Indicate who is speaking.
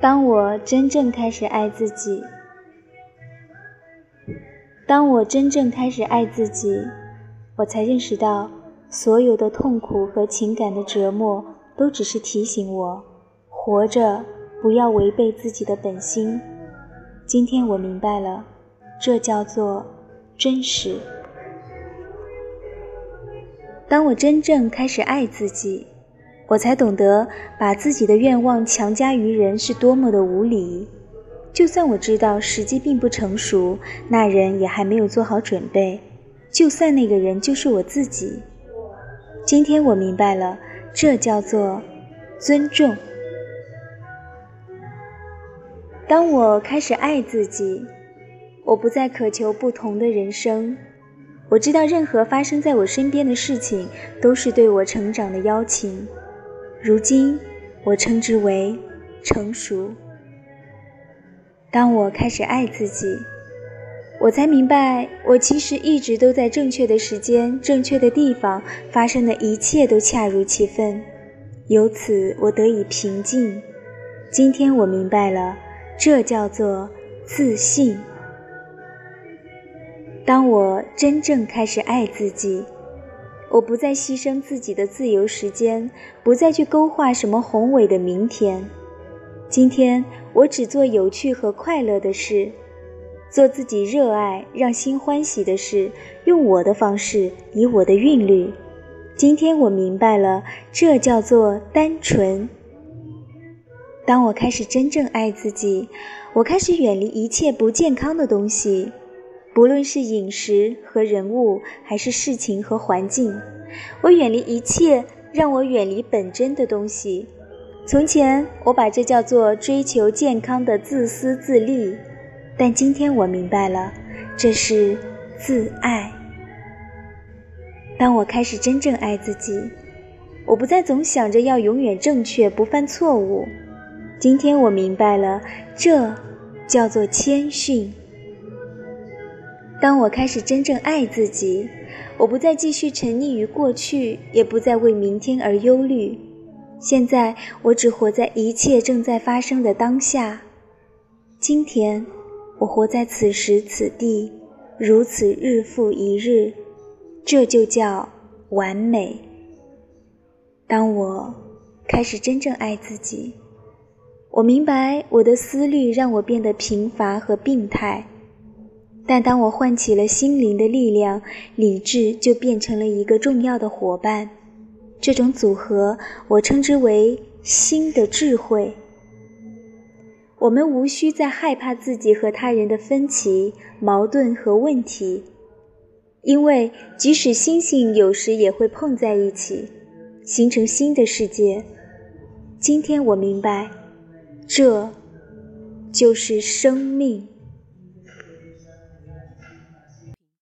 Speaker 1: 当我真正开始爱自己，当我真正开始爱自己，我才认识到，所有的痛苦和情感的折磨，都只是提醒我，活着不要违背自己的本心。今天我明白了，这叫做真实。当我真正开始爱自己。我才懂得把自己的愿望强加于人是多么的无理。就算我知道时机并不成熟，那人也还没有做好准备。就算那个人就是我自己。今天我明白了，这叫做尊重。当我开始爱自己，我不再渴求不同的人生。我知道，任何发生在我身边的事情，都是对我成长的邀请。如今，我称之为成熟。当我开始爱自己，我才明白，我其实一直都在正确的时间、正确的地方，发生的一切都恰如其分，由此我得以平静。今天我明白了，这叫做自信。当我真正开始爱自己。我不再牺牲自己的自由时间，不再去勾画什么宏伟的明天。今天，我只做有趣和快乐的事，做自己热爱、让心欢喜的事，用我的方式，以我的韵律。今天，我明白了，这叫做单纯。当我开始真正爱自己，我开始远离一切不健康的东西。不论是饮食和人物，还是事情和环境，我远离一切让我远离本真的东西。从前，我把这叫做追求健康的自私自利，但今天我明白了，这是自爱。当我开始真正爱自己，我不再总想着要永远正确、不犯错误。今天我明白了，这叫做谦逊。当我开始真正爱自己，我不再继续沉溺于过去，也不再为明天而忧虑。现在，我只活在一切正在发生的当下。今天，我活在此时此地，如此日复一日，这就叫完美。当我开始真正爱自己，我明白我的思虑让我变得贫乏和病态。但当我唤起了心灵的力量，理智就变成了一个重要的伙伴。这种组合，我称之为新的智慧。我们无需再害怕自己和他人的分歧、矛盾和问题，因为即使星星有时也会碰在一起，形成新的世界。今天我明白，这就是生命。